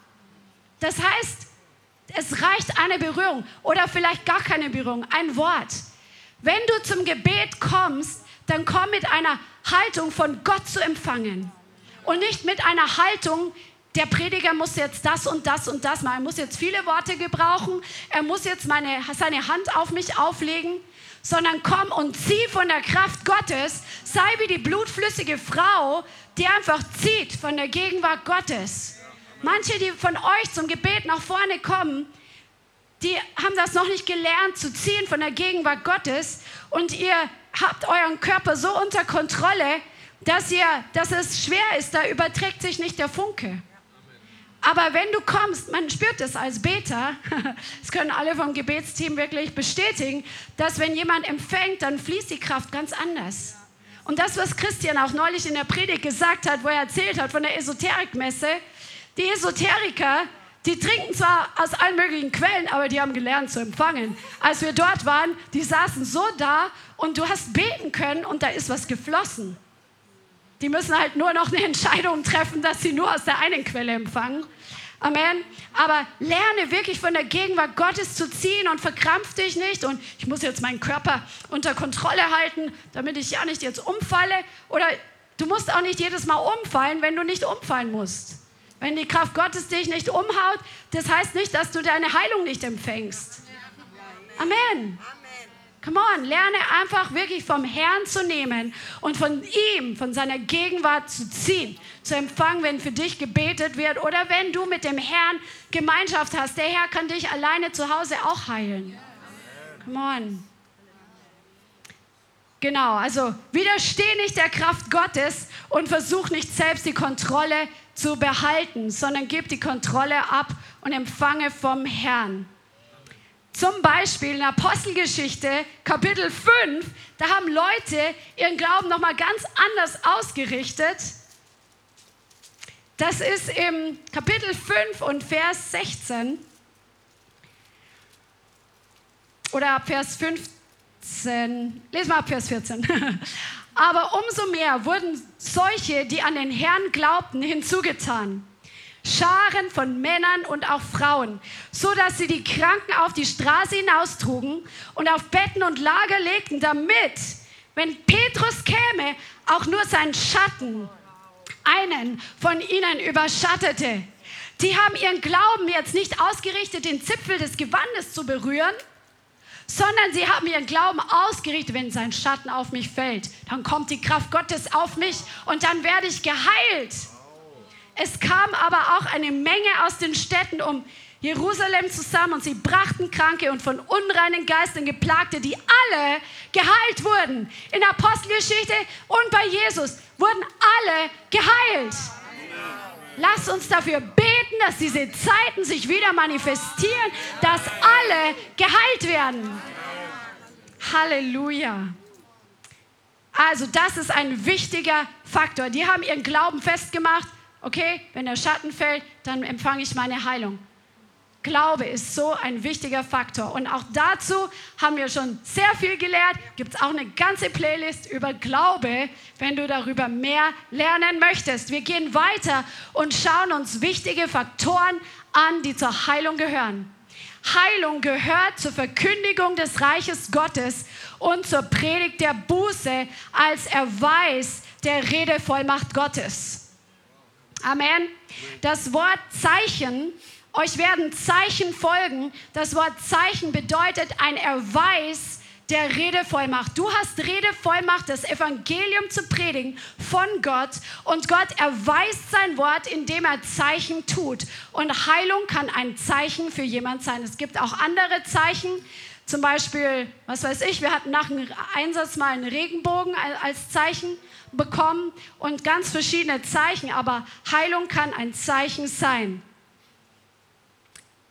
Das heißt, es reicht eine Berührung oder vielleicht gar keine Berührung, ein Wort. Wenn du zum Gebet kommst, dann komm mit einer Haltung von Gott zu empfangen und nicht mit einer Haltung, der Prediger muss jetzt das und das und das machen. Er muss jetzt viele Worte gebrauchen. Er muss jetzt meine, seine Hand auf mich auflegen. Sondern komm und zieh von der Kraft Gottes. Sei wie die blutflüssige Frau, die einfach zieht von der Gegenwart Gottes. Manche, die von euch zum Gebet nach vorne kommen, die haben das noch nicht gelernt zu ziehen von der Gegenwart Gottes. Und ihr habt euren Körper so unter Kontrolle, dass, ihr, dass es schwer ist, da überträgt sich nicht der Funke. Aber wenn du kommst, man spürt es als Beter, das können alle vom Gebetsteam wirklich bestätigen, dass wenn jemand empfängt, dann fließt die Kraft ganz anders. Und das, was Christian auch neulich in der Predigt gesagt hat, wo er erzählt hat von der Esoterikmesse, die Esoteriker, die trinken zwar aus allen möglichen Quellen, aber die haben gelernt zu empfangen. Als wir dort waren, die saßen so da und du hast beten können und da ist was geflossen. Die müssen halt nur noch eine Entscheidung treffen, dass sie nur aus der einen Quelle empfangen. Amen. Aber lerne wirklich von der Gegenwart Gottes zu ziehen und verkrampf dich nicht. Und ich muss jetzt meinen Körper unter Kontrolle halten, damit ich ja nicht jetzt umfalle. Oder du musst auch nicht jedes Mal umfallen, wenn du nicht umfallen musst. Wenn die Kraft Gottes dich nicht umhaut, das heißt nicht, dass du deine Heilung nicht empfängst. Amen. Come on, lerne einfach wirklich vom Herrn zu nehmen und von ihm, von seiner Gegenwart zu ziehen, zu empfangen, wenn für dich gebetet wird oder wenn du mit dem Herrn Gemeinschaft hast. Der Herr kann dich alleine zu Hause auch heilen. Come on. Genau, also widersteh nicht der Kraft Gottes und versuch nicht selbst die Kontrolle zu behalten, sondern gib die Kontrolle ab und empfange vom Herrn. Zum Beispiel in Apostelgeschichte Kapitel 5, da haben Leute ihren Glauben nochmal ganz anders ausgerichtet. Das ist im Kapitel 5 und Vers 16 oder ab Vers 15. Lesen wir ab Vers 14. Aber umso mehr wurden solche, die an den Herrn glaubten, hinzugetan. Scharen von Männern und auch Frauen, so dass sie die Kranken auf die Straße hinaustrugen und auf Betten und Lager legten, damit, wenn Petrus käme, auch nur sein Schatten einen von ihnen überschattete. Die haben ihren Glauben jetzt nicht ausgerichtet, den Zipfel des Gewandes zu berühren, sondern sie haben ihren Glauben ausgerichtet, wenn sein Schatten auf mich fällt, dann kommt die Kraft Gottes auf mich und dann werde ich geheilt. Es kam aber auch eine Menge aus den Städten um Jerusalem zusammen und sie brachten Kranke und von unreinen Geistern geplagte, die alle geheilt wurden. In der Apostelgeschichte und bei Jesus wurden alle geheilt. Lass uns dafür beten, dass diese Zeiten sich wieder manifestieren, dass alle geheilt werden. Halleluja. Also das ist ein wichtiger Faktor. Die haben ihren Glauben festgemacht okay, wenn der Schatten fällt, dann empfange ich meine Heilung. Glaube ist so ein wichtiger Faktor. Und auch dazu haben wir schon sehr viel gelernt. Gibt es auch eine ganze Playlist über Glaube, wenn du darüber mehr lernen möchtest. Wir gehen weiter und schauen uns wichtige Faktoren an, die zur Heilung gehören. Heilung gehört zur Verkündigung des Reiches Gottes und zur Predigt der Buße als Erweis der Redevollmacht Gottes. Amen. Das Wort Zeichen, euch werden Zeichen folgen. Das Wort Zeichen bedeutet ein Erweis der Redevollmacht. Du hast Redevollmacht, das Evangelium zu predigen von Gott und Gott erweist sein Wort, indem er Zeichen tut. Und Heilung kann ein Zeichen für jemand sein. Es gibt auch andere Zeichen. Zum Beispiel, was weiß ich, wir hatten nach dem Einsatz mal einen Regenbogen als Zeichen bekommen und ganz verschiedene Zeichen, aber Heilung kann ein Zeichen sein.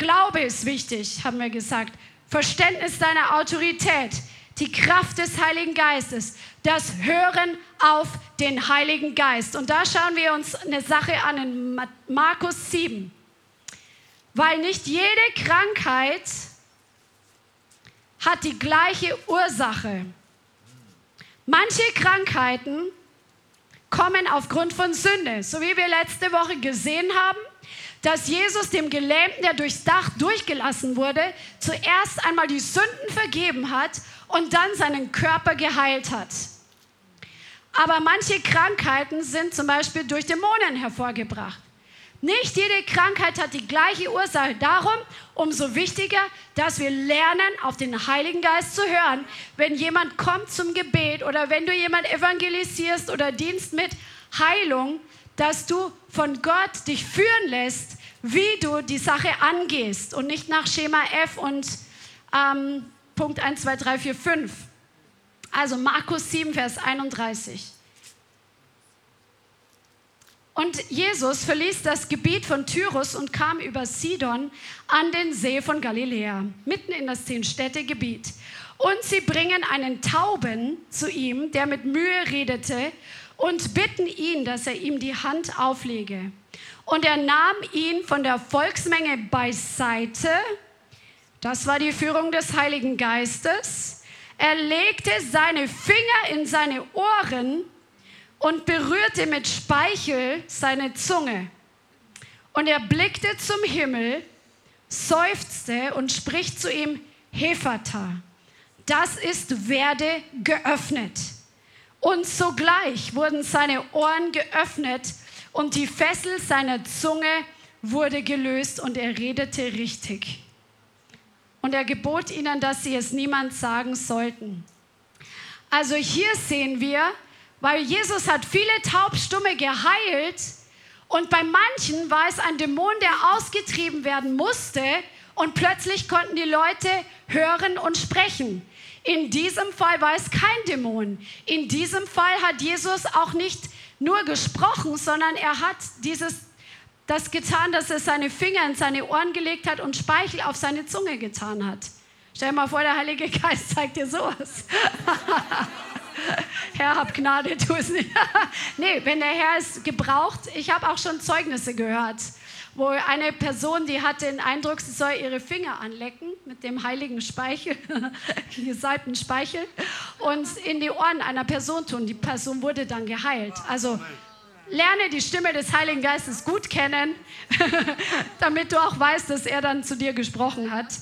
Glaube ist wichtig, haben wir gesagt. Verständnis deiner Autorität, die Kraft des Heiligen Geistes, das Hören auf den Heiligen Geist. Und da schauen wir uns eine Sache an in Markus 7. Weil nicht jede Krankheit hat die gleiche Ursache. Manche Krankheiten kommen aufgrund von Sünde. So wie wir letzte Woche gesehen haben, dass Jesus dem Gelähmten, der durchs Dach durchgelassen wurde, zuerst einmal die Sünden vergeben hat und dann seinen Körper geheilt hat. Aber manche Krankheiten sind zum Beispiel durch Dämonen hervorgebracht. Nicht jede Krankheit hat die gleiche Ursache. Darum umso wichtiger, dass wir lernen, auf den Heiligen Geist zu hören. Wenn jemand kommt zum Gebet oder wenn du jemand evangelisierst oder dienst mit Heilung, dass du von Gott dich führen lässt, wie du die Sache angehst und nicht nach Schema F und ähm, Punkt 1, 2, 3, 4, 5. Also Markus 7, Vers 31. Und Jesus verließ das Gebiet von Tyrus und kam über Sidon an den See von Galiläa, mitten in das Zehn-Städte-Gebiet. Und sie bringen einen Tauben zu ihm, der mit Mühe redete, und bitten ihn, dass er ihm die Hand auflege. Und er nahm ihn von der Volksmenge beiseite. Das war die Führung des Heiligen Geistes. Er legte seine Finger in seine Ohren und berührte mit Speichel seine Zunge. Und er blickte zum Himmel, seufzte und spricht zu ihm, Hefata, das ist, werde geöffnet. Und sogleich wurden seine Ohren geöffnet und die Fessel seiner Zunge wurde gelöst und er redete richtig. Und er gebot ihnen, dass sie es niemand sagen sollten. Also hier sehen wir, weil Jesus hat viele Taubstumme geheilt und bei manchen war es ein Dämon, der ausgetrieben werden musste und plötzlich konnten die Leute hören und sprechen. In diesem Fall war es kein Dämon. In diesem Fall hat Jesus auch nicht nur gesprochen, sondern er hat dieses, das getan, dass er seine Finger in seine Ohren gelegt hat und Speichel auf seine Zunge getan hat. Stell dir mal vor, der Heilige Geist zeigt dir sowas. Herr, hab Gnade, tu es nicht. nee, wenn der Herr es gebraucht, ich habe auch schon Zeugnisse gehört wo eine Person, die hatte den Eindruck, sie soll ihre Finger anlecken mit dem heiligen Speichel, gesalbten Speichel, und in die Ohren einer Person tun. Die Person wurde dann geheilt. Also lerne die Stimme des Heiligen Geistes gut kennen, damit du auch weißt, dass er dann zu dir gesprochen hat.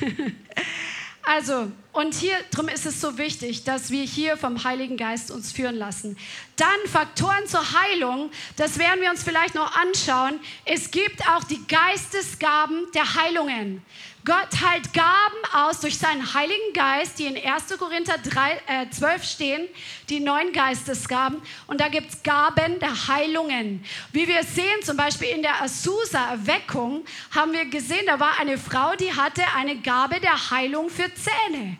Also, und hier drum ist es so wichtig, dass wir hier vom Heiligen Geist uns führen lassen. Dann Faktoren zur Heilung, das werden wir uns vielleicht noch anschauen. Es gibt auch die Geistesgaben der Heilungen. Gott teilt Gaben aus durch seinen Heiligen Geist, die in 1. Korinther 3, äh, 12 stehen, die neun Geistesgaben. Und da gibt es Gaben der Heilungen. Wie wir sehen, zum Beispiel in der Azusa-Erweckung, haben wir gesehen, da war eine Frau, die hatte eine Gabe der Heilung für Zähne.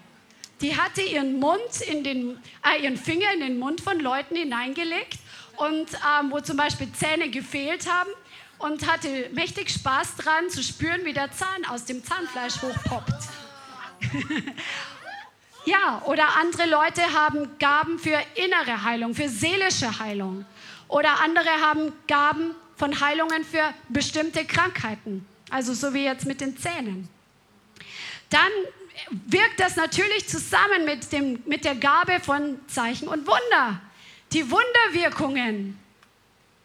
Die hatte ihren Mund in den, äh, ihren Finger in den Mund von Leuten hineingelegt und ähm, wo zum Beispiel Zähne gefehlt haben und hatte mächtig Spaß dran zu spüren, wie der Zahn aus dem Zahnfleisch hochpoppt. ja, oder andere Leute haben Gaben für innere Heilung, für seelische Heilung. Oder andere haben Gaben von Heilungen für bestimmte Krankheiten. Also so wie jetzt mit den Zähnen. Dann wirkt das natürlich zusammen mit, dem, mit der Gabe von Zeichen und Wunder. Die Wunderwirkungen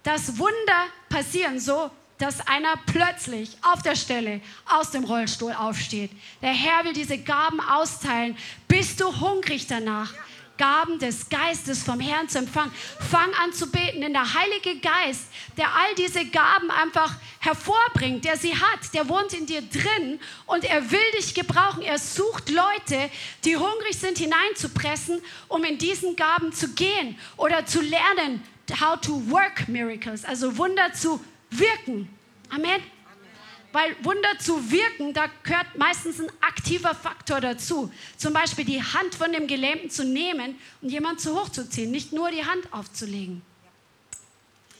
dass Wunder passieren, so dass einer plötzlich auf der Stelle aus dem Rollstuhl aufsteht. Der Herr will diese Gaben austeilen. Bist du hungrig danach? Gaben des Geistes vom Herrn zu empfangen. Fang an zu beten, denn der Heilige Geist, der all diese Gaben einfach hervorbringt, der sie hat, der wohnt in dir drin und er will dich gebrauchen. Er sucht Leute, die hungrig sind, hineinzupressen, um in diesen Gaben zu gehen oder zu lernen, how to work miracles, also Wunder zu wirken. Amen. Weil Wunder zu wirken, da gehört meistens ein aktiver Faktor dazu. Zum Beispiel die Hand von dem Gelähmten zu nehmen und jemand zu hoch zu ziehen, nicht nur die Hand aufzulegen.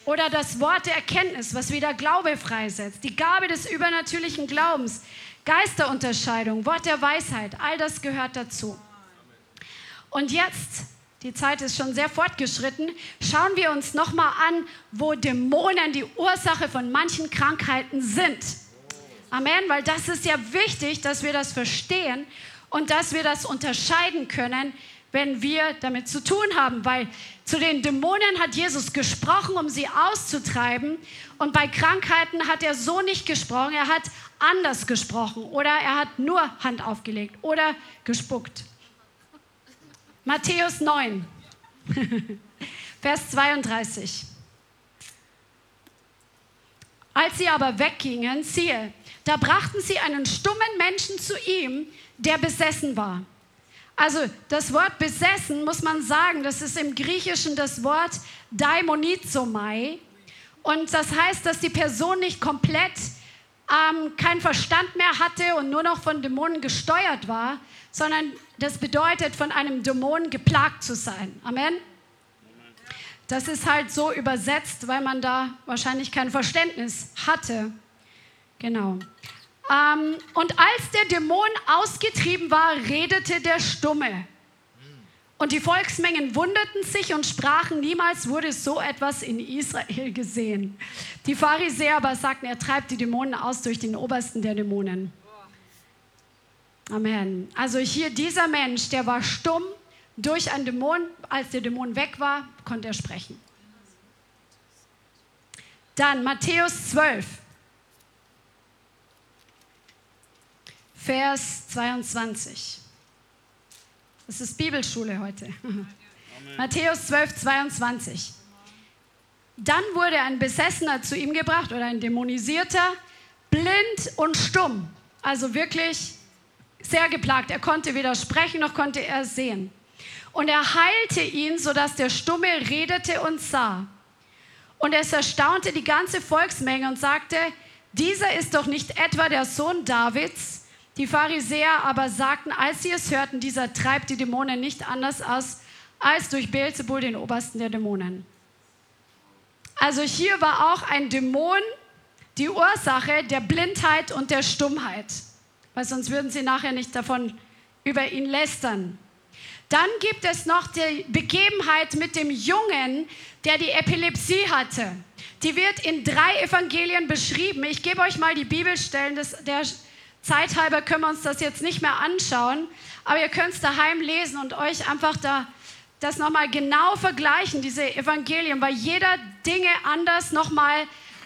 Oder das Wort der Erkenntnis, was wieder Glaube freisetzt. Die Gabe des übernatürlichen Glaubens, Geisterunterscheidung, Wort der Weisheit, all das gehört dazu. Und jetzt die Zeit ist schon sehr fortgeschritten, schauen wir uns nochmal an, wo Dämonen die Ursache von manchen Krankheiten sind. Amen, weil das ist ja wichtig, dass wir das verstehen und dass wir das unterscheiden können, wenn wir damit zu tun haben, weil zu den Dämonen hat Jesus gesprochen, um sie auszutreiben und bei Krankheiten hat er so nicht gesprochen, er hat anders gesprochen oder er hat nur Hand aufgelegt oder gespuckt. Matthäus 9, Vers 32. Als sie aber weggingen, siehe, da brachten sie einen stummen Menschen zu ihm, der besessen war. Also das Wort besessen, muss man sagen, das ist im Griechischen das Wort daimonizomai. Und das heißt, dass die Person nicht komplett ähm, keinen Verstand mehr hatte und nur noch von Dämonen gesteuert war, sondern das bedeutet, von einem Dämon geplagt zu sein. Amen. Das ist halt so übersetzt, weil man da wahrscheinlich kein Verständnis hatte. Genau. Ähm, und als der Dämon ausgetrieben war, redete der Stumme. Und die Volksmengen wunderten sich und sprachen, niemals wurde so etwas in Israel gesehen. Die Pharisäer aber sagten, er treibt die Dämonen aus durch den Obersten der Dämonen. Amen. Also hier dieser Mensch, der war stumm durch einen Dämon. Als der Dämon weg war, konnte er sprechen. Dann Matthäus 12, Vers 22. Das ist Bibelschule heute. Matthäus 12, 22. Dann wurde ein Besessener zu ihm gebracht oder ein Dämonisierter, blind und stumm. Also wirklich sehr geplagt. Er konnte weder sprechen noch konnte er sehen. Und er heilte ihn, sodass der Stumme redete und sah. Und es erstaunte die ganze Volksmenge und sagte, dieser ist doch nicht etwa der Sohn Davids. Die Pharisäer aber sagten, als sie es hörten, dieser treibt die Dämonen nicht anders aus als durch Beelzebul, den Obersten der Dämonen. Also hier war auch ein Dämon die Ursache der Blindheit und der Stummheit, weil sonst würden sie nachher nicht davon über ihn lästern. Dann gibt es noch die Begebenheit mit dem Jungen, der die Epilepsie hatte. Die wird in drei Evangelien beschrieben. Ich gebe euch mal die Bibelstellen. Das, der Zeit halber können wir uns das jetzt nicht mehr anschauen, aber ihr könnt es daheim lesen und euch einfach da das nochmal genau vergleichen, diese Evangelien, weil jeder Dinge anders nochmal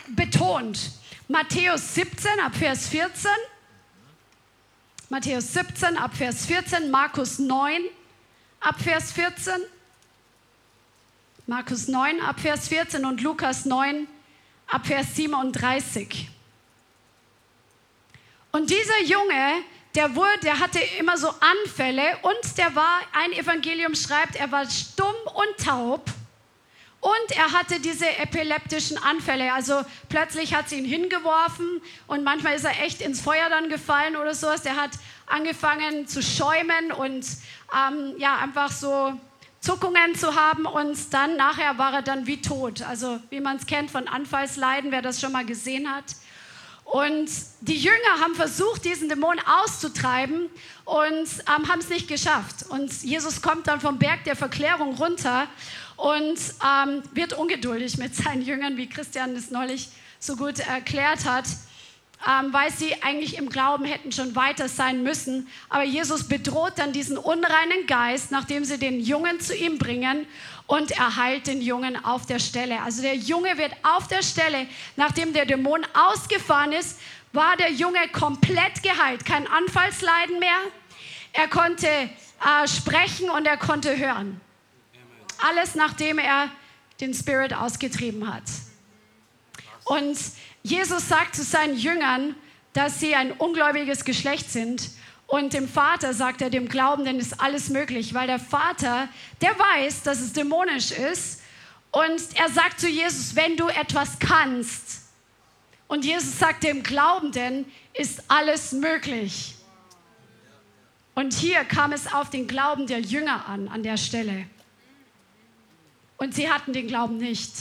betont. Matthäus 17 ab Vers 14, Matthäus 17 ab Vers 14, Markus 9 ab Vers 14, Markus 9 ab Vers 14 und Lukas 9 ab Vers 37. Und dieser Junge, der, wurde, der hatte immer so Anfälle und der war, ein Evangelium schreibt, er war stumm und taub und er hatte diese epileptischen Anfälle. Also plötzlich hat sie ihn hingeworfen und manchmal ist er echt ins Feuer dann gefallen oder sowas. Der hat angefangen zu schäumen und ähm, ja, einfach so Zuckungen zu haben und dann nachher war er dann wie tot. Also wie man es kennt von Anfallsleiden, wer das schon mal gesehen hat. Und die Jünger haben versucht, diesen Dämon auszutreiben und ähm, haben es nicht geschafft. Und Jesus kommt dann vom Berg der Verklärung runter und ähm, wird ungeduldig mit seinen Jüngern, wie Christian es neulich so gut erklärt hat, ähm, weil sie eigentlich im Glauben hätten schon weiter sein müssen. Aber Jesus bedroht dann diesen unreinen Geist, nachdem sie den Jungen zu ihm bringen und er heilt den Jungen auf der Stelle. Also der Junge wird auf der Stelle, nachdem der Dämon ausgefahren ist, war der Junge komplett geheilt. Kein Anfallsleiden mehr. Er konnte äh, sprechen und er konnte hören. Alles nachdem er den Spirit ausgetrieben hat. Und Jesus sagt zu seinen Jüngern, dass sie ein ungläubiges Geschlecht sind und dem Vater sagt er, dem Glaubenden ist alles möglich, weil der Vater, der weiß, dass es dämonisch ist. Und er sagt zu Jesus, wenn du etwas kannst. Und Jesus sagt dem Glaubenden, ist alles möglich. Und hier kam es auf den Glauben der Jünger an, an der Stelle. Und sie hatten den Glauben nicht.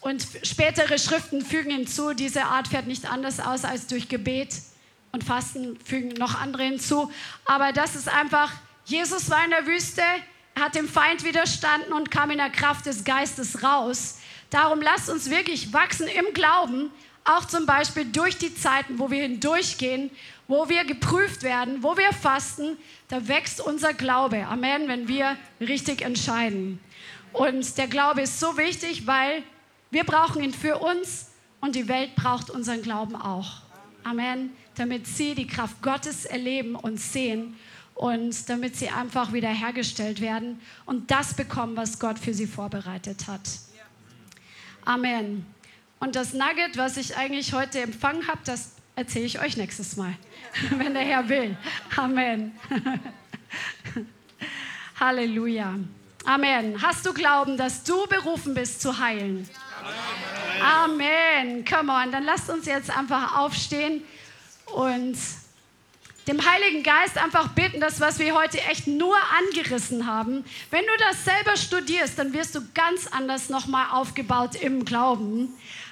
Und spätere Schriften fügen hinzu, diese Art fährt nicht anders aus als durch Gebet und Fasten fügen noch andere hinzu. Aber das ist einfach, Jesus war in der Wüste, hat dem Feind widerstanden und kam in der Kraft des Geistes raus. Darum lasst uns wirklich wachsen im Glauben, auch zum Beispiel durch die Zeiten, wo wir hindurchgehen, wo wir geprüft werden, wo wir fasten, da wächst unser Glaube. Amen, wenn wir richtig entscheiden. Und der Glaube ist so wichtig, weil wir brauchen ihn für uns und die Welt braucht unseren Glauben auch. Amen damit sie die Kraft Gottes erleben und sehen und damit sie einfach wiederhergestellt werden und das bekommen, was Gott für sie vorbereitet hat. Amen. Und das Nugget, was ich eigentlich heute empfangen habe, das erzähle ich euch nächstes Mal, wenn der Herr will. Amen. Halleluja. Amen. Hast du Glauben, dass du berufen bist zu heilen? Amen. Come on, dann lasst uns jetzt einfach aufstehen und dem Heiligen Geist einfach bitten, das, was wir heute echt nur angerissen haben. Wenn du das selber studierst, dann wirst du ganz anders nochmal aufgebaut im Glauben.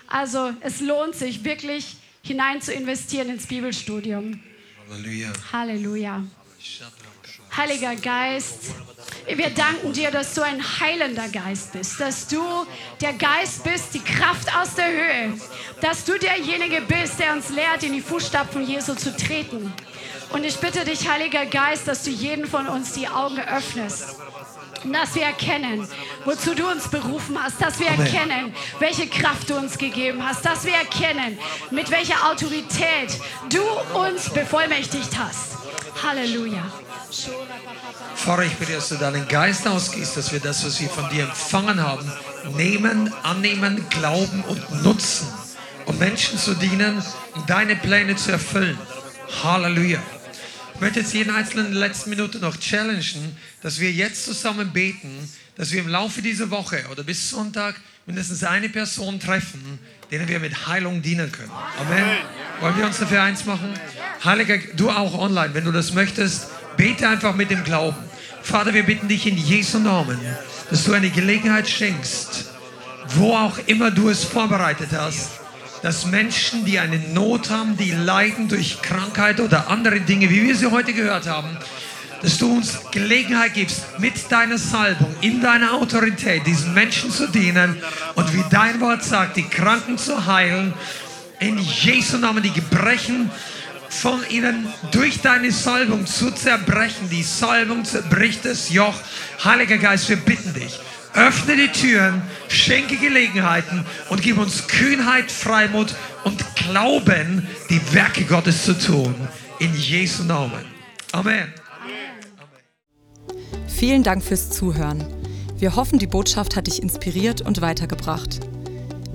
Also es lohnt sich wirklich hinein zu investieren ins Bibelstudium. Halleluja. Halleluja. Heiliger Geist, wir danken dir, dass du ein heilender Geist bist, dass du der Geist bist, die Kraft aus der Höhe, dass du derjenige bist, der uns lehrt, in die Fußstapfen Jesu zu treten. Und ich bitte dich, Heiliger Geist, dass du jeden von uns die Augen öffnest dass wir erkennen, wozu du uns berufen hast, dass wir Amen. erkennen, welche Kraft du uns gegeben hast, dass wir erkennen, mit welcher Autorität du uns bevollmächtigt hast. Halleluja. Vater, ich bitte, dass du deinen Geist ausgehst, dass wir das, was wir von dir empfangen haben, nehmen, annehmen, glauben und nutzen, um Menschen zu dienen und deine Pläne zu erfüllen. Halleluja. Ich möchte jetzt jeden einzelnen in der letzten Minute noch challengen, dass wir jetzt zusammen beten, dass wir im Laufe dieser Woche oder bis Sonntag mindestens eine Person treffen, denen wir mit Heilung dienen können. Amen. Wollen wir uns dafür eins machen? Heiliger, du auch online, wenn du das möchtest, bete einfach mit dem Glauben. Vater, wir bitten dich in Jesu Namen, dass du eine Gelegenheit schenkst, wo auch immer du es vorbereitet hast, dass Menschen, die eine Not haben, die leiden durch Krankheit oder andere Dinge, wie wir sie heute gehört haben, dass du uns Gelegenheit gibst, mit deiner Salbung, in deiner Autorität, diesen Menschen zu dienen und wie dein Wort sagt, die Kranken zu heilen, in Jesu Namen die Gebrechen von ihnen durch deine Salbung zu zerbrechen. Die Salbung zerbricht das Joch. Heiliger Geist, wir bitten dich, öffne die Türen, schenke Gelegenheiten und gib uns Kühnheit, Freimut und Glauben, die Werke Gottes zu tun. In Jesu Namen. Amen. Vielen Dank fürs Zuhören. Wir hoffen, die Botschaft hat dich inspiriert und weitergebracht.